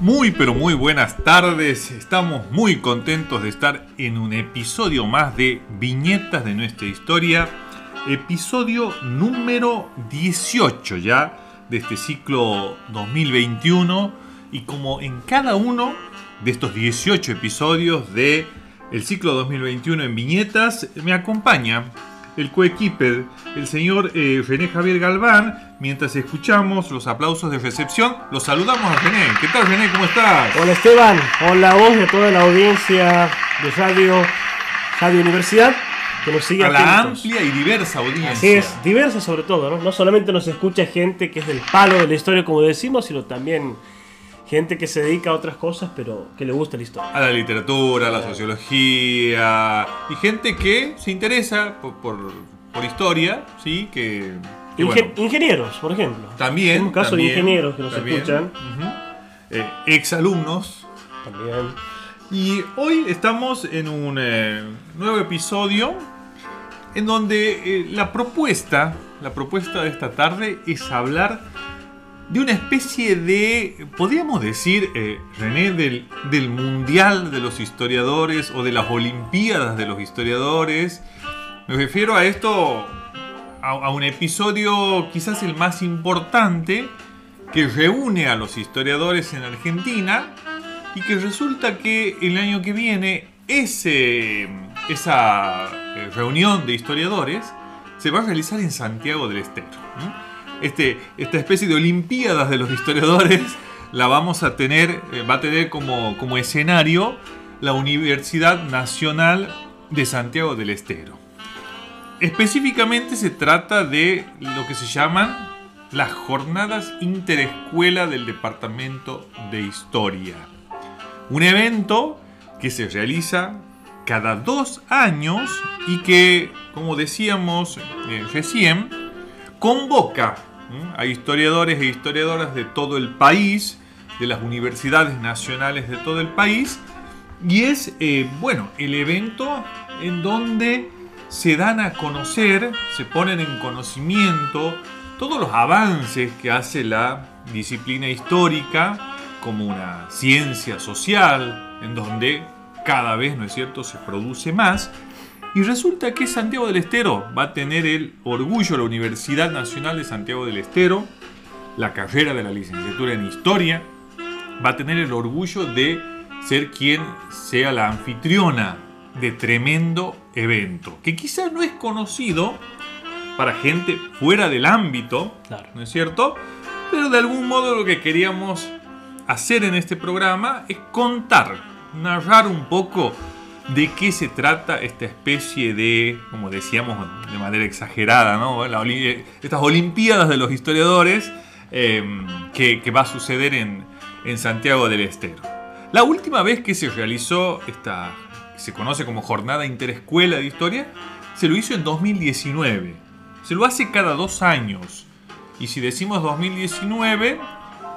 Muy pero muy buenas tardes, estamos muy contentos de estar en un episodio más de Viñetas de nuestra historia, episodio número 18 ya de este ciclo 2021 y como en cada uno de estos 18 episodios de el ciclo 2021 en Viñetas me acompaña el coequiper, el señor eh, René Javier Galván. Mientras escuchamos los aplausos de recepción, los saludamos a René. ¿Qué tal, René? ¿Cómo estás? Hola, Esteban. Hola, voz de toda la audiencia de Radio, Radio Universidad. Que nos sigue a la amplia y diversa audiencia. Así es, diversa sobre todo, ¿no? No solamente nos escucha gente que es del palo de la historia, como decimos, sino también gente que se dedica a otras cosas, pero que le gusta la historia. A la literatura, a la sociología, y gente que se interesa por, historia, ¿sí? Que, ingenieros, por ejemplo. También. un caso de ingenieros que nos escuchan. Eh, exalumnos. También. Y hoy estamos en un eh, nuevo episodio en donde eh, la propuesta, la propuesta de esta tarde es hablar de una especie de, podríamos decir, eh, René, del, Mundial de los Historiadores o de las Olimpiadas de los Historiadores. Me refiero a esto, a, un episodio quizás el más importante que reúne a los historiadores en Argentina y que resulta que el año que viene ese, esa eh, reunión de historiadores se va a realizar en Santiago del Estero este, esta especie de Olimpiadas de los historiadores la vamos a tener, eh, va a tener como, escenario la Universidad Nacional de Santiago del Estero. Específicamente se trata de lo que se llaman las jornadas interescuela del Departamento de Historia. Un evento que se realiza cada dos años y que, como decíamos eh, recién, convoca a historiadores e historiadoras de todo el país, de las universidades nacionales de todo el país, y es, eh, bueno, el evento en donde se dan a conocer, se ponen en conocimiento todos los avances que hace la disciplina histórica como una ciencia social, en donde cada vez, ¿no es cierto?, se produce más y resulta que Santiago del Estero va a tener el orgullo, la Universidad Nacional de Santiago del Estero, la carrera de la licenciatura en Historia, va a tener el orgullo de ser quien sea la anfitriona de tremendo evento, que quizás no es conocido para gente fuera del ámbito, ¿no es cierto? Pero de algún modo lo que queríamos hacer en este programa es contar, narrar un poco de qué se trata esta especie de, como decíamos de manera exagerada, ¿no? estas Olimpiadas de los historiadores em, que, va a suceder en, Santiago del Estero. La última vez que se realizó esta, se conoce como Jornada Interescuela de Historia, se lo hizo en 2019. Se lo hace cada dos años. Y si decimos 2019,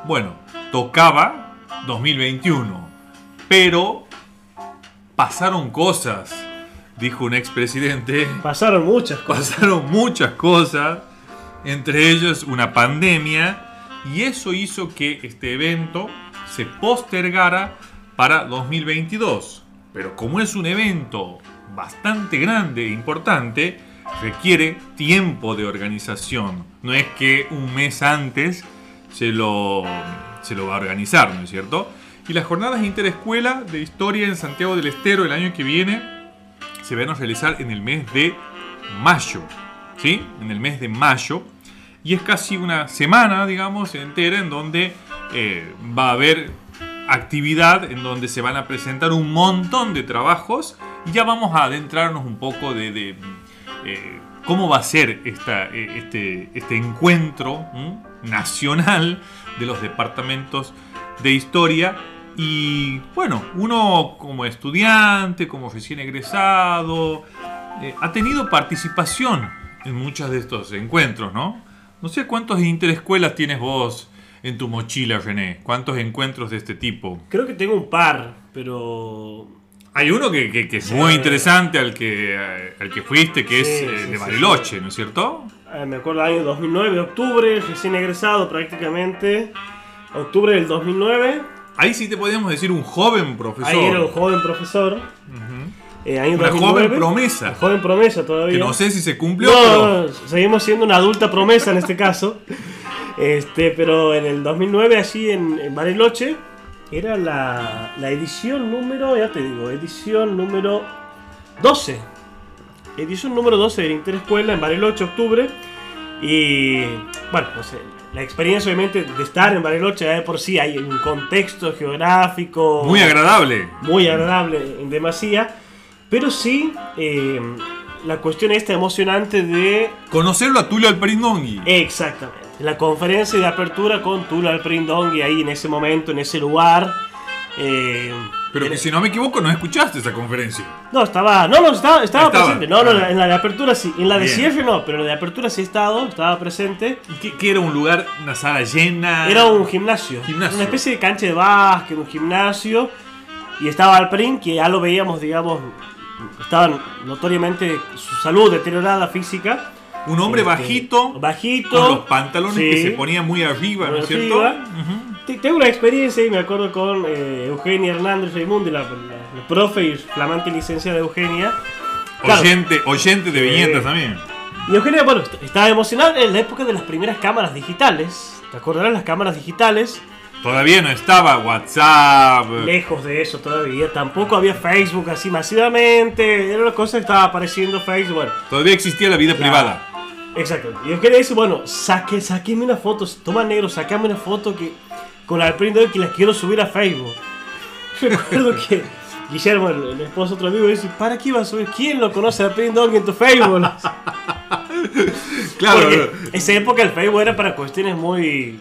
bueno, tocaba 2021. Pero pasaron cosas, dijo un expresidente. Pasaron muchas cosas. Pasaron muchas cosas, entre ellos una pandemia, y eso hizo que este evento se postergara para 2022. Pero como es un evento bastante grande e importante, requiere tiempo de organización. No es que un mes antes se lo, se lo va a organizar, ¿no es cierto? Y las jornadas interescuela de historia en Santiago del Estero el año que viene se van a realizar en el mes de mayo. ¿Sí? En el mes de mayo. Y es casi una semana, digamos, entera en donde eh, va a haber actividad, en donde se van a presentar un montón de trabajos. Ya vamos a adentrarnos un poco de, eh, cómo va a ser eh, este, este, encuentro nacional de los departamentos de historia y bueno, uno como estudiante, como recién egresado, eh, ha tenido participación en muchos de estos encuentros, ¿no? No sé cuántos interescuelas tienes vos en tu mochila, René. ¿Cuántos encuentros de este tipo? Creo que tengo un par, pero... Hay uno que, es muy interesante al que, al que fuiste, que es eh, de Bariloche, ¿no es cierto? Eh, me acuerdo del año 2009, octubre, recién egresado prácticamente. Octubre del 2009 ahí sí te podríamos decir un joven profesor. Ahí era un joven profesor. Eh, una joven promesa. Una joven promesa todavía. Que no sé si se cumplió. No, seguimos siendo una adulta promesa en este caso. Este, pero en el 2009, allí en, Bariloche, era la, la, edición número, ya te digo, edición número 12. Edición número 12 de la Interescuela en Bariloche, octubre. Y bueno, no sé, la experiencia obviamente de estar en Bariloche de por sí hay un contexto geográfico muy agradable. muy agradable en demasía pero sí eh, la cuestión esta emocionante de conocerlo a Tulio Alperindongui exactamente. La conferencia de apertura con Tulio Alperindongui ahí en ese momento en ese lugar eh, pero que si no me equivoco, no escuchaste esa conferencia. No, estaba. No, no, estaba, estaba, presente. No, no, ah. en la de apertura sí. En la de cierre no, pero en la de apertura sí he estado, estaba presente. ¿Y qué, era un lugar, una sala llena? Era un gimnasio. Una especie de cancha de básquet, un gimnasio. Y estaba Alperín, que ya lo veíamos, digamos, estaba notoriamente su salud deteriorada física. Un hombre este, bajito, bajito, con los pantalones que se ponían muy arriba, ¿no es cierto? Tengo una experiencia y me acuerdo con eh, Eugenia Hernández Raimundi, la, profe y flamante licenciada Eugenia. oyente, oyente de viñetas también. Y Eugenia, bueno, estaba emocionada en la época de las primeras cámaras digitales. ¿Te acordarás las cámaras digitales? Todavía no estaba WhatsApp. Lejos de eso todavía. Tampoco había Facebook así masivamente. Era una cosa que estaba apareciendo Facebook. Bueno, todavía existía la vida privada. Exacto. Y Eugenia dice, bueno, saque, saqueme una foto. Toma negro, sacame una foto que con la del que las quiero subir a Facebook. Recuerdo que Guillermo, el, esposo otro amigo, dice, ¿para qué iba a subir? ¿Quién lo conoce a Print en tu Facebook? claro. Porque esa época el Facebook era para cuestiones muy...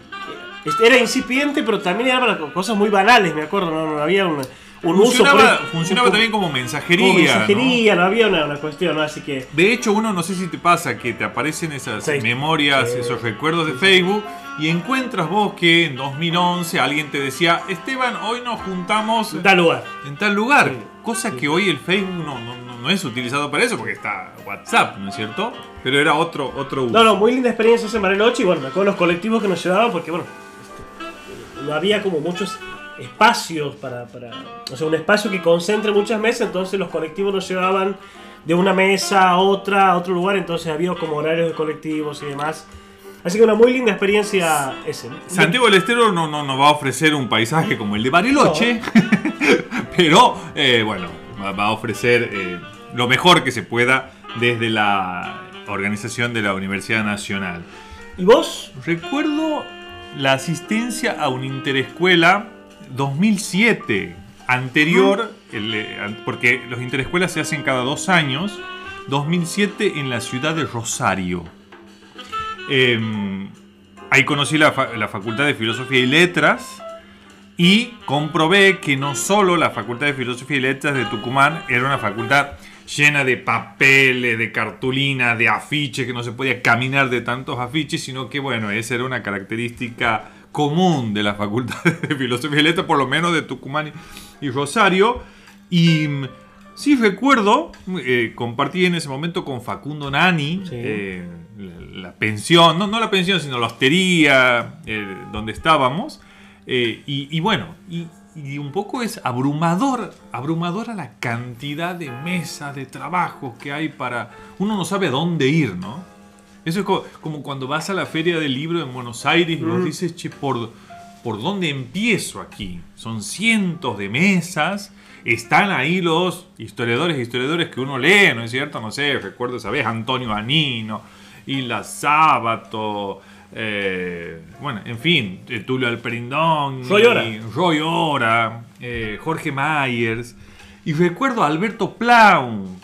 Era incipiente, pero también era para cosas muy banales, me acuerdo. No, no había un funcionaba, Funcionaba también como mensajería. Como mensajería, no, había una, cuestión, Así que. De hecho, uno no sé si te pasa que te aparecen esas memorias, esos recuerdos de Facebook y encuentras vos que en 2011 alguien te decía, Esteban, hoy nos juntamos en tal lugar. En tal lugar. Cosa que hoy el Facebook no, no, es utilizado para eso, porque está WhatsApp, ¿no es cierto? Pero era otro, otro uso. No, no, muy linda experiencia ese Bariloche y bueno, me acuerdo los colectivos que nos llevaban porque bueno, este, no había como muchos espacios para, para, O sea, un espacio que concentre muchas mesas, entonces los colectivos nos llevaban de una mesa a otra, a otro lugar, entonces había como horarios de colectivos y demás. Así que una muy linda experiencia ese. Santiago del Estero no, no nos va a ofrecer un paisaje como el de Bariloche, pero eh, bueno, va a ofrecer eh, lo mejor que se pueda desde la organización de la Universidad Nacional. ¿Y vos? Recuerdo la asistencia a una interescuela 2007, anterior, eh, porque los interescuelas se hacen cada dos años, 2007 en la ciudad de Rosario. Em, ahí conocí la, Facultad de Filosofía y Letras y comprobé que no solo la Facultad de Filosofía y Letras de Tucumán era una facultad llena de papeles, de cartulinas, de afiches, que no se podía caminar de tantos afiches, sino que bueno, esa era una característica común de la Facultad de Filosofía y Letras, por lo menos de Tucumán y Rosario. Y mm, sí recuerdo, eh, compartí en ese momento con Facundo Nani eh, la, pensión, no, no, la pensión, sino la hostería eh, donde estábamos. Y, bueno, y, y, un poco es abrumador, abrumadora la cantidad de mesas, de trabajos que hay para... Uno no sabe a dónde ir, ¿no? Eso es como, cuando vas a la feria del libro en Buenos Aires y vos mm. dices, che, ¿por, ¿por dónde empiezo aquí? Son cientos de mesas, están ahí los historiadores e historiadores que uno lee, ¿no es cierto? No sé, recuerdo esa vez Antonio Anino, la Sábato, eh, bueno, en fin, eh, Tulio Alperindón, Roy Ora, Roy Ora eh, Jorge Myers, y recuerdo a Alberto Plaun,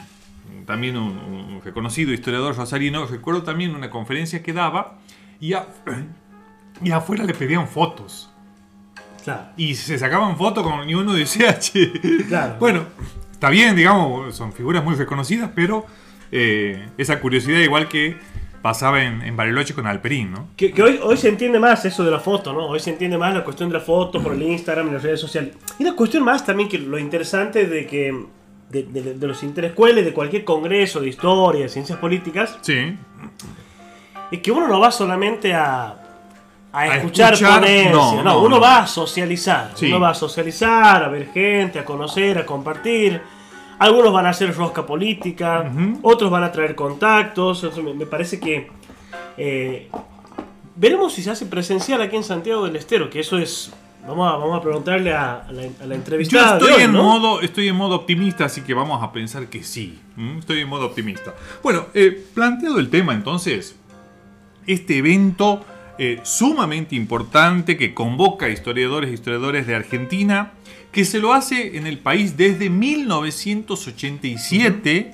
también un, reconocido historiador rosarino, recuerdo también una conferencia que daba y, y afuera le pedían fotos. Y se sacaban fotos con y uno decía, che. Bueno, está bien, digamos, son figuras muy reconocidas, pero eh, esa curiosidad igual que pasaba en, Bariloche con Alperín, ¿no? Que, hoy, hoy se entiende más eso de la foto, ¿no? Hoy se entiende más la cuestión de la foto por el Instagram y las redes sociales. Y una cuestión más también que lo interesante de que de, de, los interescueles, de cualquier congreso de historia, de ciencias políticas, sí. es que uno no va solamente a, a escuchar, ponencias. No, uno va a socializar. Uno va a socializar, a ver gente, a conocer, a compartir. Algunos van a hacer rosca política, otros van a traer contactos. Me, parece que eh, veremos si se hace presencial aquí en Santiago del Estero, que eso es Vamos a, vamos a preguntarle a, la, entrevistada. Yo estoy, en modo, estoy en modo optimista, así que vamos a pensar que sí. Estoy en modo optimista. Bueno, eh, planteado el tema entonces, este evento eh, sumamente importante que convoca a historiadores e historiadores de Argentina, que se lo hace en el país desde 1987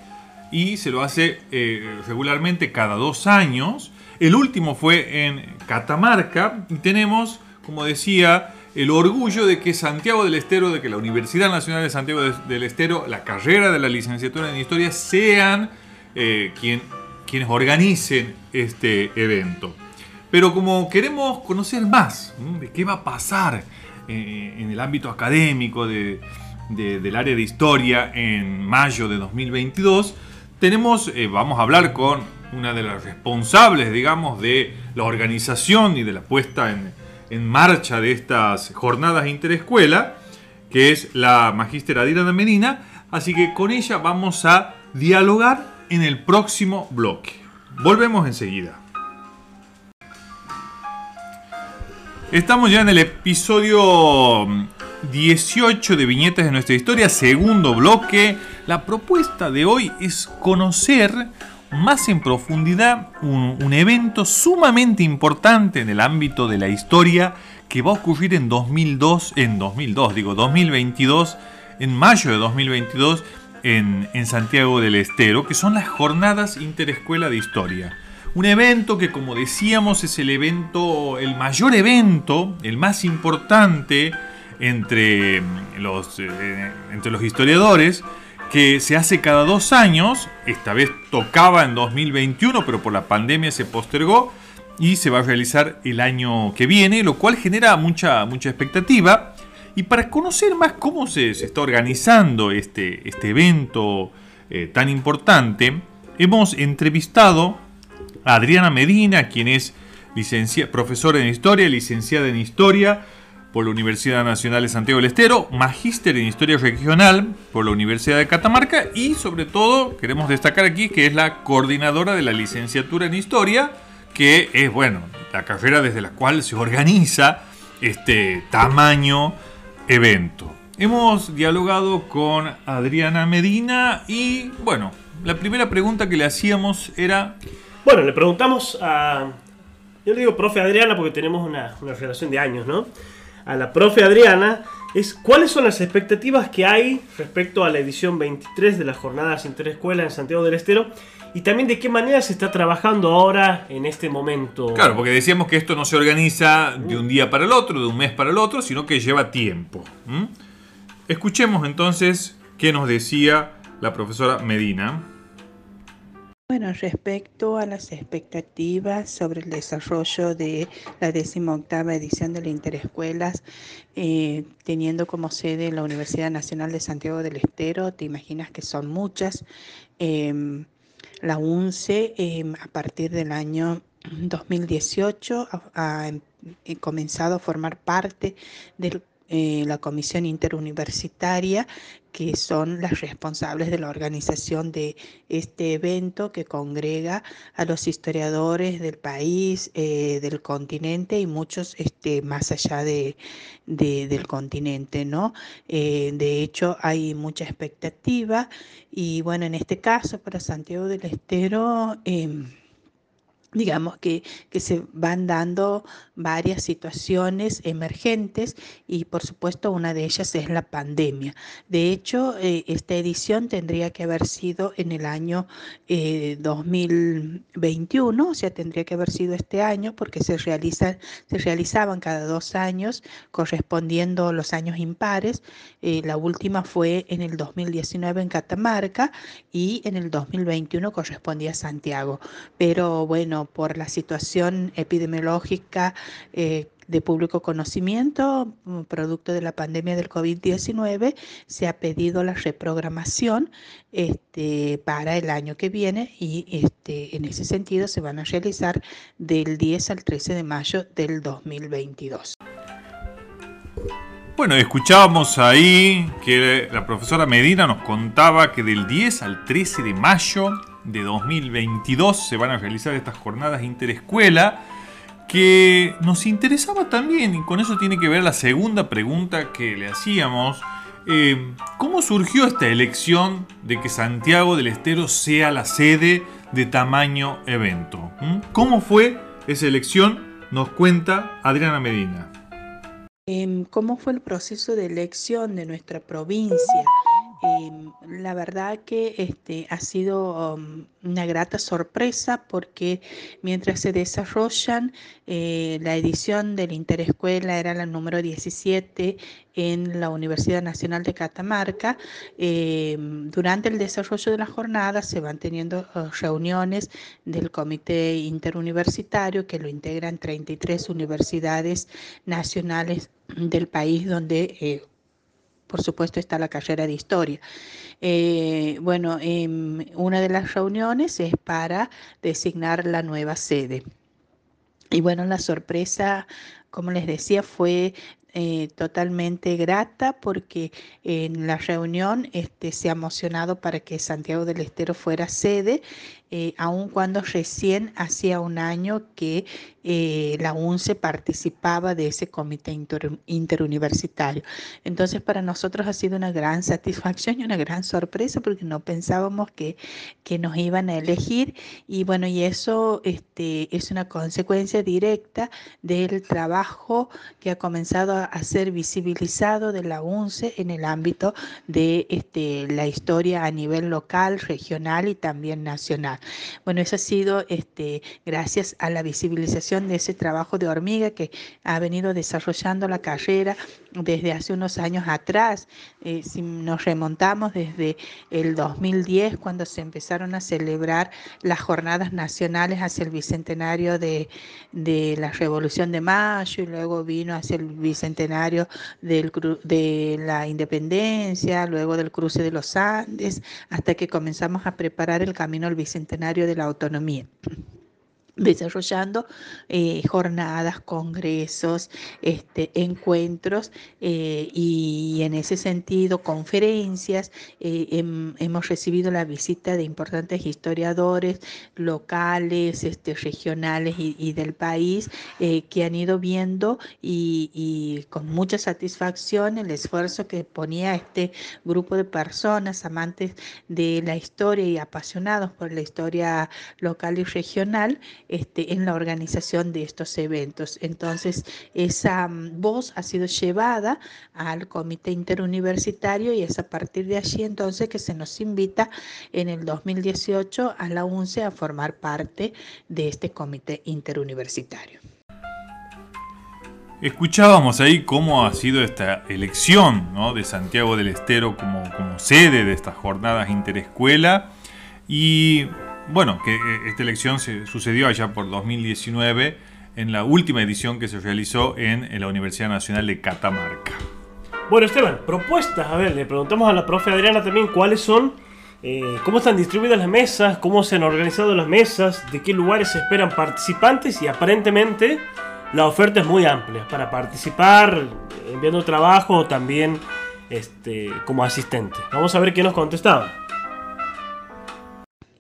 y se lo hace eh, regularmente cada dos años. El último fue en Catamarca y tenemos, como decía, el orgullo de que Santiago del Estero, de que la Universidad Nacional de Santiago del Estero, la carrera de la licenciatura en Historia, sean eh, quienes organicen este evento. Pero como queremos conocer más de qué va a pasar eh, en el ámbito académico del área de historia en mayo de 2022, tenemos, eh, vamos a hablar con una de las responsables, digamos, de la organización y de la puesta en, marcha de estas jornadas interescuela, que es la magíster Adriana Medina. Así que con ella vamos a dialogar en el próximo bloque. Volvemos enseguida. Estamos ya en el episodio 18 de Viñetas de nuestra historia, segundo bloque. La propuesta de hoy es conocer más en profundidad un, evento sumamente importante en el ámbito de la historia que va a ocurrir en 2002, en 2002, digo 2022, en mayo de 2022 en, en Santiago del Estero, que son las Jornadas Interescuela de Historia. Un evento que, como decíamos, es el evento, el mayor evento, el más importante entre los, eh, entre los historiadores, que se hace cada dos años, esta vez tocaba en 2021, pero por la pandemia se postergó y se va a realizar el año que viene, lo cual genera mucha, mucha expectativa. Y para conocer más cómo se, está organizando este, este evento eh, tan importante, hemos entrevistado Adriana Medina, quien es profesora en historia, licenciada en historia, por la Universidad Nacional de Santiago del Estero, magíster en Historia Regional por la Universidad de Catamarca y sobre todo queremos destacar aquí que es la coordinadora de la licenciatura en Historia, que es, bueno, la carrera desde la cual se organiza este tamaño evento. Hemos dialogado con Adriana Medina y, bueno, la primera pregunta que le hacíamos era... Bueno, le preguntamos a... Yo le digo profe Adriana porque tenemos una, una relación de años, ¿no? a la profe Adriana es cuáles son las expectativas que hay respecto a la edición 23 de las jornadas interescuela en Santiago del Estero y también de qué manera se está trabajando ahora en este momento. Claro, porque decíamos que esto no se organiza de un día para el otro, de un mes para el otro, sino que lleva tiempo. Escuchemos entonces qué nos decía la profesora Medina. Bueno, respecto a las expectativas sobre el desarrollo de la 18 edición de la Interescuelas, eh, teniendo como sede la Universidad Nacional de Santiago del Estero, te imaginas que son muchas. Em, la UNCE, em, a partir del año 2018, ha comenzado a formar parte del eh, la Comisión Interuniversitaria, que son las responsables de la organización de este evento que congrega a los historiadores del país, eh, del continente y muchos este, más allá de, del continente. ¿no? Eh, de hecho, hay mucha expectativa y bueno, en este caso para Santiago del Estero, em, digamos que, que, se van dando varias situaciones emergentes y por supuesto una de ellas es la pandemia. De hecho, eh, esta edición tendría que haber sido en el año 2021, eh, o sea, tendría que haber sido este año porque se, realizan, se realizaban cada dos años correspondiendo los años impares. Eh, la última fue en el 2019 en Catamarca y en el 2021 correspondía a Santiago. Pero bueno, por la situación epidemiológica eh, de público conocimiento, mm, producto de la pandemia del COVID-19, se ha pedido la reprogramación este, para el año que viene y este, en ese sentido se van a realizar del 10 al 13 de mayo del 2022. Bueno, escuchábamos ahí que la profesora Medina nos contaba que del 10 al 13 de mayo de 2022 se van a realizar estas jornadas interescuela que nos interesaba también, y con eso tiene que ver la segunda pregunta que le hacíamos. Eh, ¿Cómo surgió esta elección de que Santiago del Estero sea la sede de tamaño evento? ¿Mm? ¿Cómo fue esa elección? Nos cuenta Adriana Medina. Em, ¿Cómo fue el proceso de elección de nuestra provincia? Em, la verdad que este, ha sido um, una grata sorpresa porque mientras se desarrollan, eh, la edición de la Interescuela era la número 17 en la Universidad Nacional de Catamarca. Em, durante el desarrollo de la jornada se van teniendo uh, reuniones del Comité Interuniversitario que lo integran 33 universidades nacionales del país donde eh, por supuesto está la carrera de historia. Eh, bueno, em, una de las reuniones es para designar la nueva sede. Y bueno, la sorpresa, como les decía, fue eh, totalmente grata porque en la reunión este, se ha emocionado para que Santiago del Estero fuera sede, eh, aun cuando recién hacía un año que eh, la UNCE participaba de ese comité interuniversitario. Entonces para nosotros ha sido una gran satisfacción y una gran sorpresa porque no pensábamos que, que nos iban a elegir y bueno, y eso este, es una consecuencia directa del trabajo que ha comenzado a ser visibilizado de la UNCE en el ámbito de este, la historia a nivel local, regional y también nacional. Bueno, eso ha sido este, gracias a la visibilización de ese trabajo de hormiga que ha venido desarrollando la carrera desde hace unos años atrás. Eh, si nos remontamos desde el 2010, cuando se empezaron a celebrar las jornadas nacionales hacia el bicentenario de, de la Revolución de Mayo y luego vino hacia el bicentenario del, de la independencia, luego del cruce de los Andes, hasta que comenzamos a preparar el camino al bicentenario de la autonomía desarrollando eh, jornadas, congresos, este, encuentros eh, y en ese sentido conferencias. Eh, hemos recibido la visita de importantes historiadores locales, este, regionales y, del país que han ido viendo y, y, con mucha satisfacción el esfuerzo que ponía este grupo de personas amantes de la historia y apasionados por la historia local y regional este, en la organización de estos eventos. Entonces, esa mm, voz ha sido llevada al comité interuniversitario y es a partir de allí entonces que se nos invita en el 2018 a la UNCE a formar parte de este comité interuniversitario. Escuchábamos ahí cómo ha sido esta elección de Santiago del Estero como, como sede de estas jornadas interescuela y bueno, que eh, esta elección se sucedió allá por 2019 en la última edición que se realizó en, la Universidad Nacional de Catamarca. Bueno, Esteban, propuestas. A ver, le preguntamos a la profe Adriana también cuáles son, eh, cómo están distribuidas las mesas, cómo se han organizado las mesas, de qué lugares se esperan participantes y aparentemente la oferta es muy amplia para participar enviando trabajo o también este, como asistente. Vamos a ver qué nos contestaban.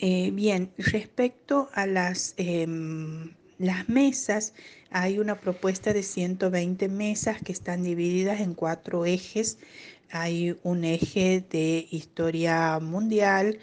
Eh, bien, respecto a las, em, las mesas, hay una propuesta de 120 mesas que están divididas en cuatro ejes. Hay un eje de historia mundial,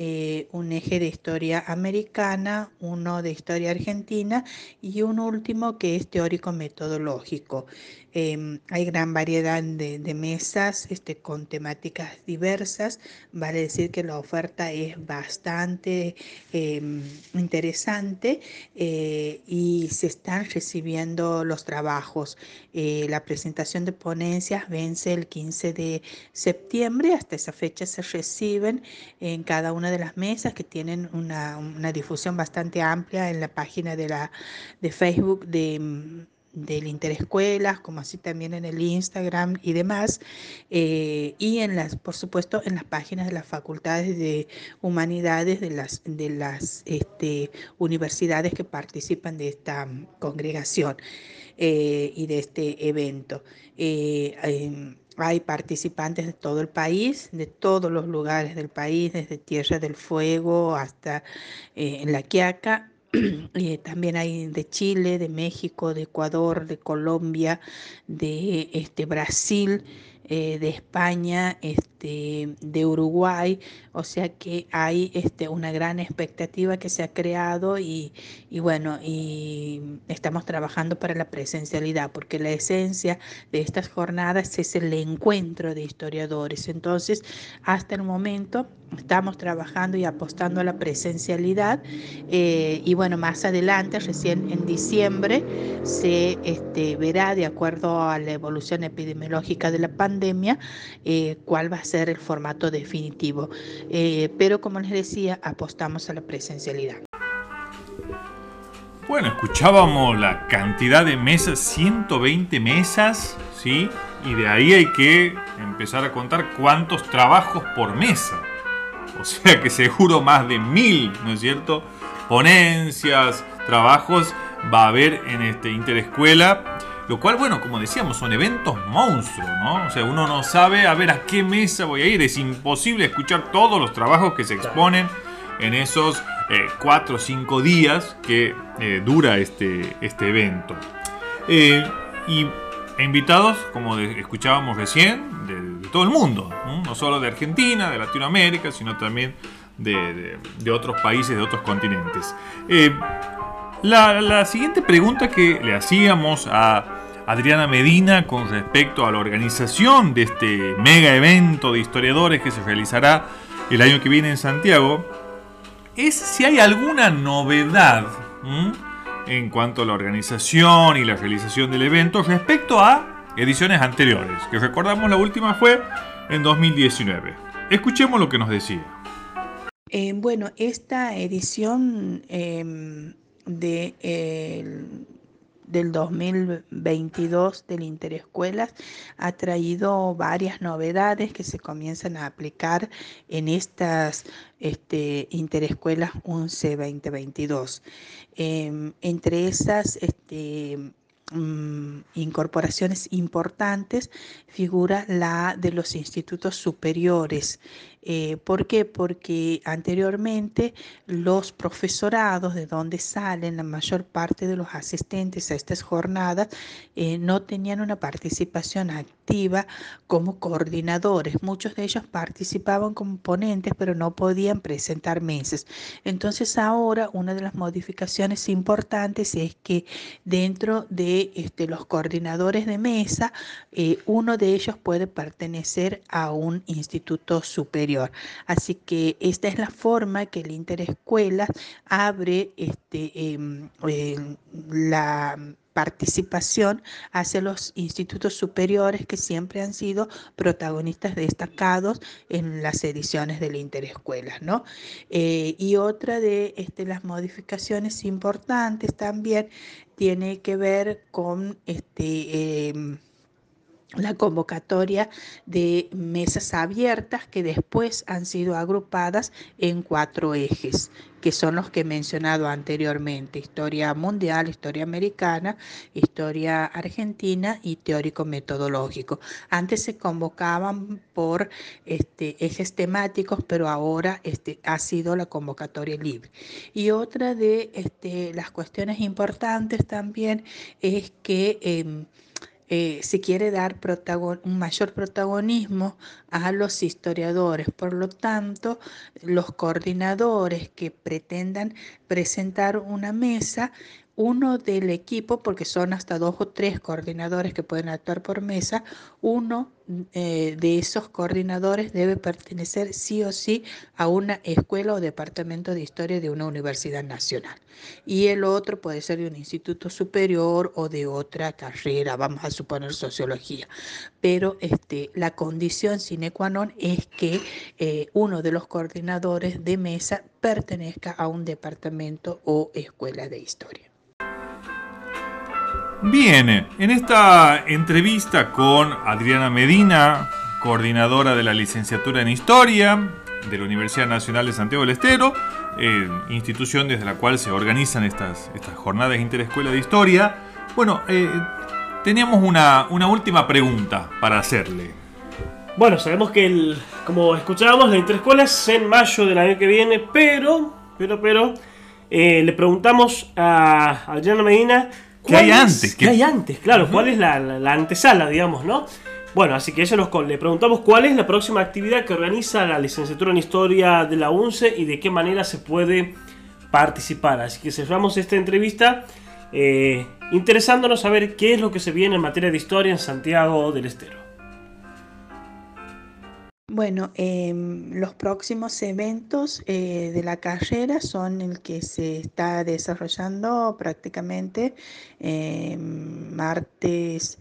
eh, un eje de historia americana, uno de historia argentina y un último que es teórico metodológico. Em, hay gran variedad de, mesas este, con temáticas diversas. Vale decir que la oferta es bastante em, interesante eh, y se están recibiendo los trabajos. Eh, la presentación de ponencias vence el 15 de septiembre. Hasta esa fecha se reciben en cada una una de las mesas que tienen una, difusión bastante amplia en la página de, la, de Facebook de mm, del Interescuelas, como así también en el Instagram y demás, eh, y en las, por supuesto, en las páginas de las facultades de humanidades de las, de las este, universidades que participan de esta mm, congregación eh, y de este evento. Eh, em, hay participantes de todo el país, de todos los lugares del país, desde Tierra del Fuego hasta en La Quiaca. Eh, también hay de Chile, de México, de Ecuador, de Colombia, de este, Brasil, eh, de España, este, de Uruguay, o sea que hay este, una gran expectativa que se ha creado y, y, bueno, y estamos trabajando para la presencialidad, porque la esencia de estas jornadas es el encuentro de historiadores. Entonces, hasta el momento estamos trabajando y apostando a la presencialidad eh, y bueno, más adelante, recién en diciembre, se este, verá de acuerdo a la evolución epidemiológica de la pandemia eh, cuál va a ser el formato definitivo. Eh, pero como les decía, apostamos a la presencialidad. Bueno, escuchábamos la cantidad de mesas, 120 mesas, ¿sí? Y de ahí hay que empezar a contar cuántos trabajos por mesa. O sea que seguro más de mil, ¿no es cierto? Ponencias, trabajos va a haber en este Interescuela. Lo cual, bueno, como decíamos, son eventos monstruos, ¿no? O sea, uno no sabe a ver a qué mesa voy a ir. Es imposible escuchar todos los trabajos que se exponen en esos eh, cuatro o cinco días que eh, dura este, este evento. Eh, y invitados, como escuchábamos recién, de, todo el mundo, ¿no? solo de Argentina, de Latinoamérica, sino también de, otros países, de otros continentes. Eh, la, siguiente pregunta que le hacíamos a Adriana Medina con respecto a la organización de este mega evento de historiadores que se realizará el año que viene en Santiago es si hay alguna novedad en cuanto a la organización y la realización del evento respecto a ediciones anteriores, que recordamos la última fue en 2019. Escuchemos lo que nos decía. Eh, bueno, esta edición em, de, del 2022 del Interescuelas ha traído varias novedades que se comienzan a aplicar en estas este, Interescuelas 11-2022. Em, entre esas, este, Mm, incorporaciones importantes figura la de los institutos superiores. Eh, ¿Por qué? Porque anteriormente los profesorados de donde salen la mayor parte de los asistentes a estas jornadas eh, no tenían una participación activa como coordinadores. Muchos de ellos participaban como ponentes, pero no podían presentar meses. Entonces ahora una de las modificaciones importantes es que dentro de este, los coordinadores de mesa, eh, uno de ellos puede pertenecer a un instituto superior. Así que esta es la forma que el Interescuela abre este, em, la participación hacia los institutos superiores que siempre han sido protagonistas destacados en las ediciones de la Interescuela. ¿no? Eh, y otra de este, las modificaciones importantes también tiene que ver con este, em, la convocatoria de mesas abiertas que después han sido agrupadas en cuatro ejes, que son los que he mencionado anteriormente, historia mundial, historia americana, historia argentina y teórico metodológico. Antes se convocaban por este, ejes temáticos, pero ahora este, ha sido la convocatoria libre. Y otra de este, las cuestiones importantes también es que... Em, eh, se quiere dar un mayor protagonismo a los historiadores. Por lo tanto, los coordinadores que pretendan presentar una mesa uno del equipo, porque son hasta dos o tres coordinadores que pueden actuar por mesa, uno eh, de esos coordinadores debe pertenecer sí o sí a una escuela o departamento de historia de una universidad nacional. Y el otro puede ser de un instituto superior o de otra carrera, vamos a suponer sociología. Pero este, la condición sine qua non es que eh, uno de los coordinadores de mesa pertenezca a un departamento o escuela de historia. Bien, en esta entrevista con Adriana Medina, coordinadora de la licenciatura en Historia de la Universidad Nacional de Santiago del Estero, eh, institución desde la cual se organizan estas, estas jornadas interescuela de historia, bueno, eh, teníamos una, una, última pregunta para hacerle. Bueno, sabemos que, el, como escuchábamos, la interescuela es en mayo del año que viene, pero, pero, pero, eh, le preguntamos a Adriana Medina ¿Qué hay antes? ¿Qué hay antes? Claro, ¿cuál es la, antesala, digamos, no? Bueno, así que eso nos, le preguntamos cuál es la próxima actividad que organiza la licenciatura en Historia de la UNCE y de qué manera se puede participar. Así que cerramos esta entrevista eh, interesándonos a ver qué es lo que se viene en materia de historia en Santiago del Estero. Bueno, em, los próximos eventos eh, de la carrera son el que se está desarrollando prácticamente em, martes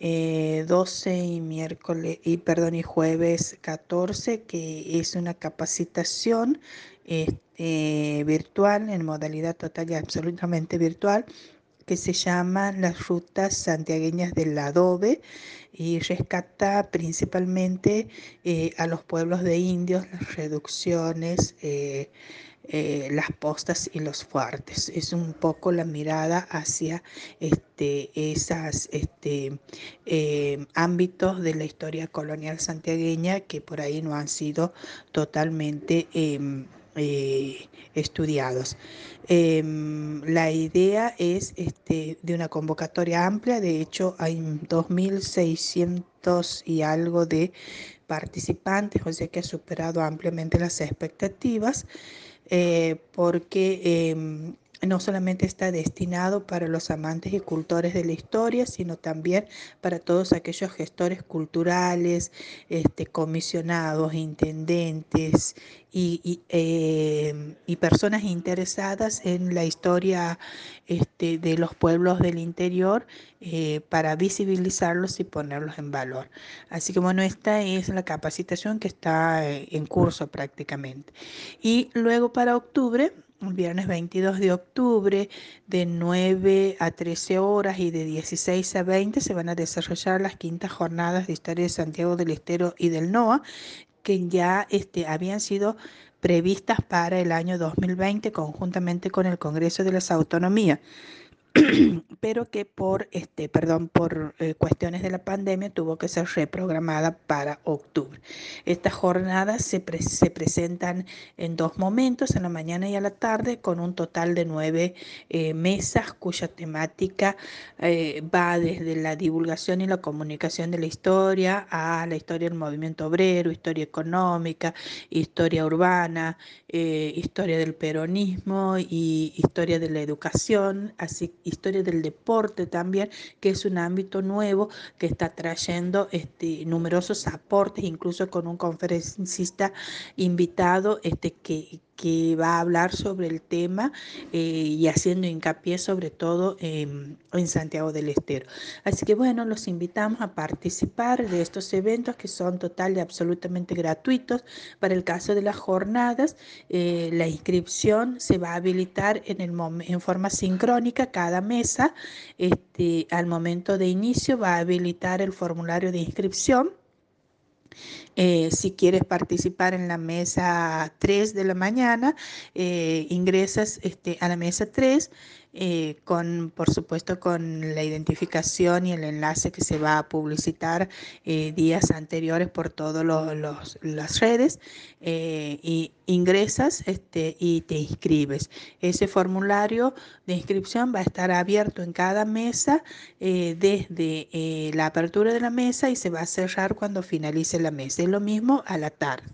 12 eh, y miércoles y perdón y jueves 14, que es una capacitación este, virtual en modalidad total y absolutamente virtual que se llama las rutas santiagueñas del adobe y rescata principalmente eh, a los pueblos de indios, las reducciones, eh, eh, las postas y los fuertes. Es un poco la mirada hacia este, esos este, ámbitos de la historia colonial santiagueña que por ahí no han sido totalmente em, estudiados. Em, la idea es este, de una convocatoria amplia, de hecho hay 2.600 y algo de participantes, o sea que ha superado ampliamente las expectativas, eh, porque em, no solamente está destinado para los amantes y cultores de la historia, sino también para todos aquellos gestores culturales, este, comisionados, intendentes y, em, personas interesadas en la historia este, de los pueblos del interior eh, para visibilizarlos y ponerlos en valor. Así que bueno, esta es la capacitación que está eh, en curso prácticamente. Y luego para octubre viernes 22 de octubre de 9 a 13 horas y de 16 a 20 se van a desarrollar las quintas jornadas de historia de Santiago del Estero y del NOA que ya este, habían sido previstas para el año 2020 conjuntamente con el Congreso de las Autonomías. pero que por este, perdón, por eh, cuestiones de la pandemia tuvo que ser reprogramada para octubre. Estas jornadas se, se, presentan en dos momentos, en la mañana y a la tarde, con un total de nueve eh, mesas cuya temática eh, va desde la divulgación y la comunicación de la historia a la historia del movimiento obrero, historia económica, historia urbana, historia del peronismo y historia de la educación, así historia del deporte también, que es un ámbito nuevo que está trayendo este, numerosos aportes, incluso con un conferencista invitado este, que, que va a hablar sobre el tema eh, y haciendo hincapié sobre todo en Santiago del Estero. Así que bueno, los invitamos a participar de estos eventos que son total y absolutamente gratuitos. Para el caso de las jornadas, eh, la inscripción se va a habilitar en, el en forma sincrónica cada mesa. Este, al momento de inicio va a habilitar el formulario de inscripción eh, si quieres participar en la mesa 3 de la mañana, eh, ingresas este, a la mesa 3 eh, con, por supuesto, con la identificación y el enlace que se va a publicitar eh, días anteriores por todas las redes eh, y ingresas este, y te inscribes. Ese formulario de inscripción va a estar abierto en cada mesa desde la apertura de la mesa y se va a cerrar cuando finalice la mesa. Es lo mismo a la tarde.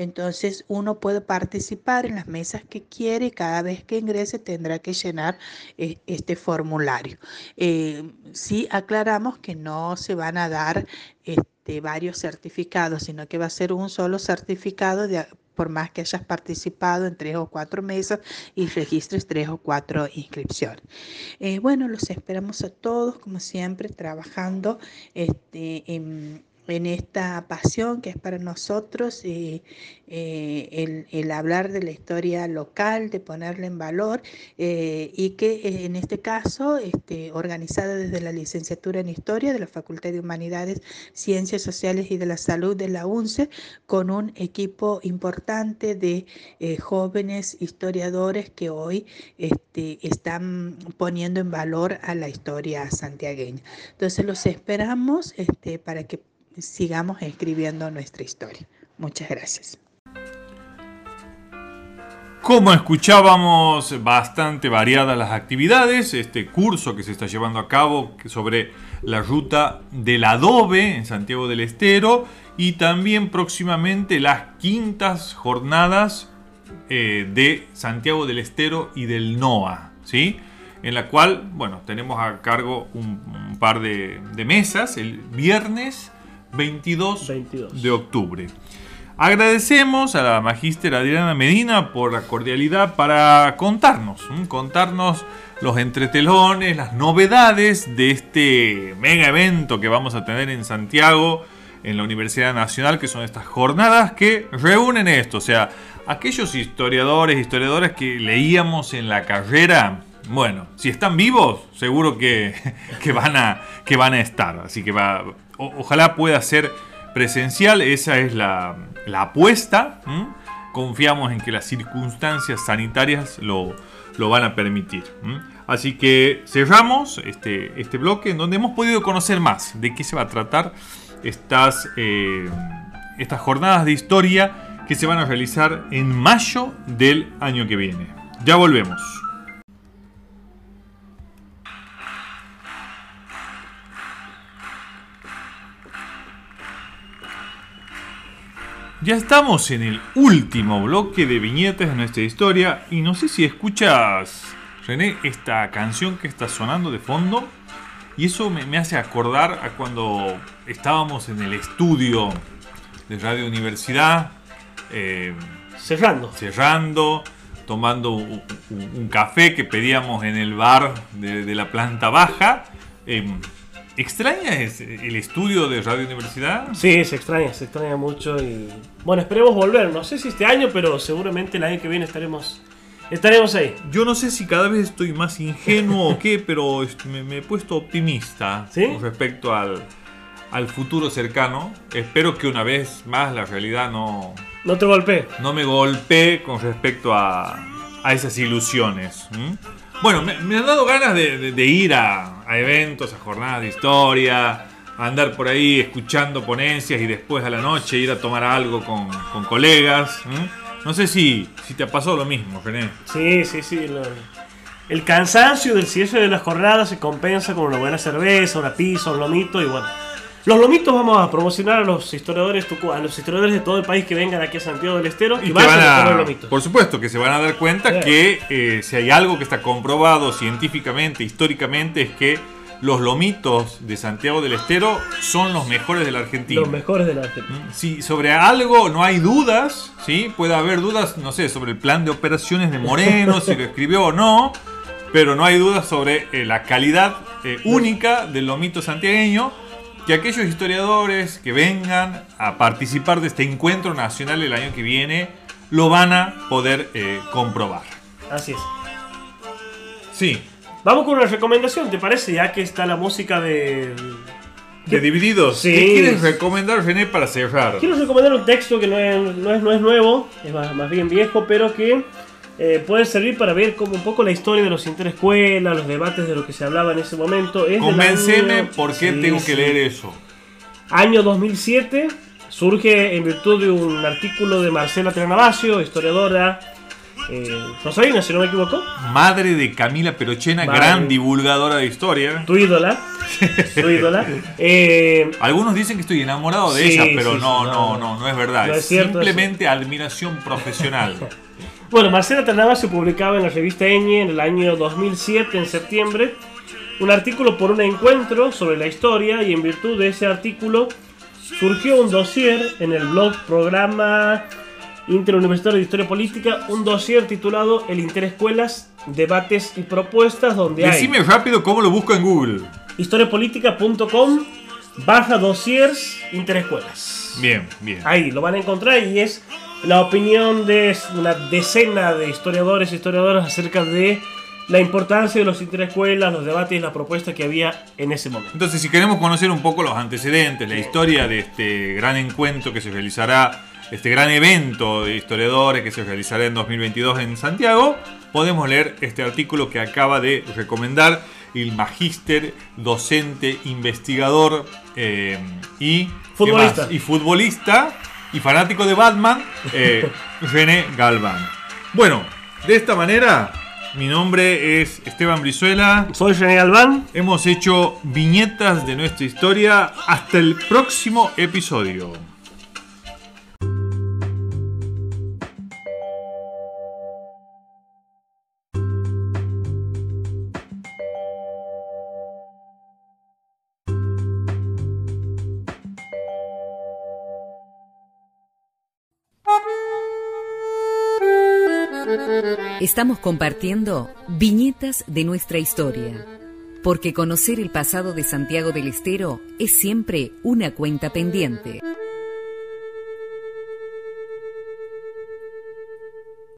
Entonces uno puede participar en las mesas que quiere y cada vez que ingrese tendrá que llenar eh, este formulario. Eh, sí aclaramos que no se van a dar este, varios certificados, sino que va a ser un solo certificado por más que hayas participado en tres o cuatro mesas y registres tres o cuatro inscripciones. Eh, bueno, los esperamos a todos, como siempre, trabajando este, en en esta pasión que es para nosotros eh, eh, el, hablar de la historia local, de ponerla en valor eh, y que en este caso, este, organizada desde la licenciatura en Historia de la Facultad de Humanidades, Ciencias Sociales y de la Salud de la UNCE, con un equipo importante de jóvenes historiadores que hoy este, están poniendo en valor a la historia santiagueña. Entonces los esperamos este, para que sigamos escribiendo nuestra historia. Muchas gracias. Como escuchábamos, bastante variadas las actividades, este curso que se está llevando a cabo sobre la ruta del adobe en Santiago del Estero y también próximamente las quintas jornadas eh, de Santiago del Estero y del NOA, ¿sí? en la cual, bueno, tenemos a cargo un, par de, de mesas el viernes 22, de octubre. Agradecemos a la magíster Adriana Medina por la cordialidad para contarnos, contarnos los entretelones, las novedades de este mega evento que vamos a tener en Santiago, en la Universidad Nacional, que son estas jornadas que reúnen esto, o sea, aquellos historiadores, historiadoras que leíamos en la carrera, bueno, si están vivos, seguro que, van, a, que van a estar, así que va, ojalá pueda ser presencial, esa es la, apuesta. Confiamos en que las circunstancias sanitarias lo, van a permitir. Así que cerramos este, este bloque en donde hemos podido conocer más de qué se va a tratar estas, eh, estas jornadas de historia que se van a realizar en mayo del año que viene. Ya volvemos. Ya estamos en el último bloque de viñetas de nuestra historia y no sé si escuchas, René, esta canción que está sonando de fondo y eso me, hace acordar a cuando estábamos en el estudio de Radio Universidad. Eh, cerrando. Cerrando, tomando un, café que pedíamos en el bar de, la planta baja. Em, ¿Extrañas el estudio de Radio Universidad? Sí, se extraña, se extraña mucho y bueno, esperemos volver. No sé si este año, pero seguramente el año que viene estaremos estaremos ahí. Yo no sé si cada vez estoy más ingenuo o qué, pero me, he puesto optimista con respecto al, al futuro cercano. Espero que una vez más la realidad no no te golpee. No me golpee con respecto a, a esas ilusiones. Bueno, me, han dado ganas de, ir a, eventos, a jornadas de historia, a andar por ahí escuchando ponencias y después a la noche ir a tomar algo con, colegas. No sé si, si te pasado lo mismo, René. Sí, sí, sí. el cansancio del cierre de las jornadas se compensa con una buena cerveza, una pizza, un lomito y bueno los lomitos vamos a promocionar a los historiadores a los historiadores de todo el país que vengan aquí a Santiago del Estero y, van a, comer lomitos. Por supuesto que se van a dar cuenta que eh, si hay algo que está comprobado científicamente, históricamente, es que los lomitos de Santiago del Estero son los mejores de la Argentina. Los mejores de la Argentina. Mm, si sobre algo no hay dudas, ¿sí? puede haber dudas, no sé, sobre el plan de operaciones de Moreno, si lo escribió o no, pero no hay dudas sobre eh, la calidad eh, única del lomito santiagueño que aquellos historiadores que vengan a participar de este encuentro nacional el año que viene lo van a poder eh, comprobar. Así es. Sí. Vamos con una recomendación, ¿te parece? Ya que está la música de... ¿De Divididos? Sí. ¿Qué quieres recomendar, René, para cerrar? Quiero recomendar un texto que no es, no es, no es nuevo, es más bien viejo, pero que eh, puede servir para ver como un poco la historia de los interescuelas, los debates de lo que se hablaba en ese momento. Es Convenceme por qué tengo que leer eso. Año 2007, surge en virtud de un artículo de Marcela Tranavasio, historiadora eh, rosarina, si no me equivoco. Madre de Camila Perochena, gran divulgadora de historia. Tu ídola. tu ídola. Eh, Algunos dicen que estoy enamorado de ella, pero no, no, no, no, es verdad. es Simplemente admiración profesional. Bueno, Marcela Tanaba se publicaba en la revista Eñe en el año 2007, en septiembre, un artículo por un encuentro sobre la historia y en virtud de ese artículo surgió un dossier en el blog programa Interuniversitario de Historia Política, un dossier titulado El Interescuelas, Debates y Propuestas, donde Decime rápido cómo lo busco en Google. historiapolítica.com baja dossiers Interescuelas. Bien, bien. Ahí lo van a encontrar y es la opinión de una decena de historiadores y historiadoras acerca de la importancia de los interescuelas, los debates y las propuestas que había en ese momento. Entonces, si queremos conocer un poco los antecedentes, la historia de este gran encuentro que se realizará, este gran evento de historiadores que se realizará en 2022 en Santiago, podemos leer este artículo que acaba de recomendar el magíster, docente, investigador eh, y futbolista. y futbolista y fanático de Batman, eh, René Galván. Bueno, de esta manera mi nombre es Esteban Brizuela. Soy René Galván. Hemos hecho viñetas de nuestra historia. Hasta el próximo episodio. Estamos compartiendo viñetas de nuestra historia, porque conocer el pasado de Santiago del Estero es siempre una cuenta pendiente.